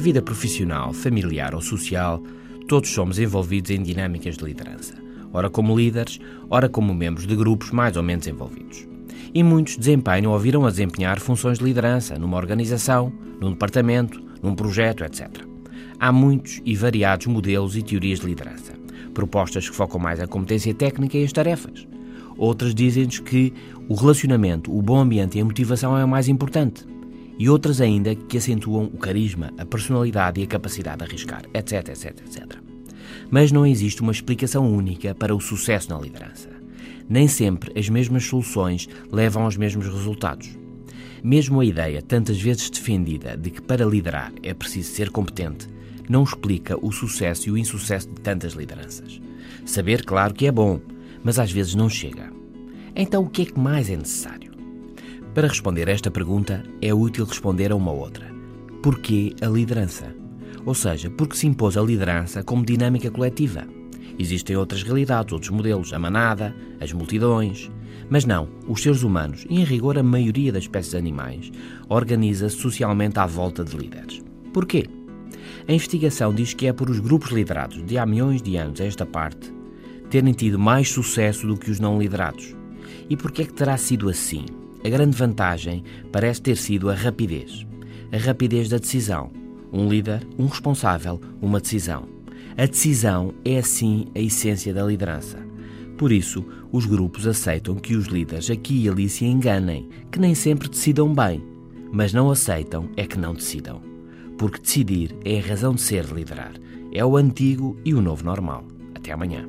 vida profissional, familiar ou social, todos somos envolvidos em dinâmicas de liderança, ora como líderes, ora como membros de grupos mais ou menos envolvidos. E muitos desempenham ou viram a desempenhar funções de liderança numa organização, num departamento, num projeto, etc. Há muitos e variados modelos e teorias de liderança. Propostas que focam mais a competência técnica e as tarefas. Outras dizem-nos que o relacionamento, o bom ambiente e a motivação é o mais importante. E outras ainda que acentuam o carisma, a personalidade e a capacidade de arriscar, etc, etc, etc. Mas não existe uma explicação única para o sucesso na liderança. Nem sempre as mesmas soluções levam aos mesmos resultados. Mesmo a ideia, tantas vezes defendida, de que para liderar é preciso ser competente, não explica o sucesso e o insucesso de tantas lideranças. Saber, claro que é bom, mas às vezes não chega. Então, o que é que mais é necessário? Para responder a esta pergunta, é útil responder a uma outra. Porquê a liderança? Ou seja, porque se impôs a liderança como dinâmica coletiva. Existem outras realidades, outros modelos, a manada, as multidões. Mas não, os seres humanos, e em rigor a maioria das espécies animais, organiza-se socialmente à volta de líderes. Porquê? A investigação diz que é por os grupos liderados de há milhões de anos a esta parte terem tido mais sucesso do que os não liderados. E por que é que terá sido assim? A grande vantagem parece ter sido a rapidez. A rapidez da decisão. Um líder, um responsável, uma decisão. A decisão é assim a essência da liderança. Por isso, os grupos aceitam que os líderes aqui e ali se enganem, que nem sempre decidam bem, mas não aceitam é que não decidam. Porque decidir é a razão de ser de liderar. É o antigo e o novo normal. Até amanhã.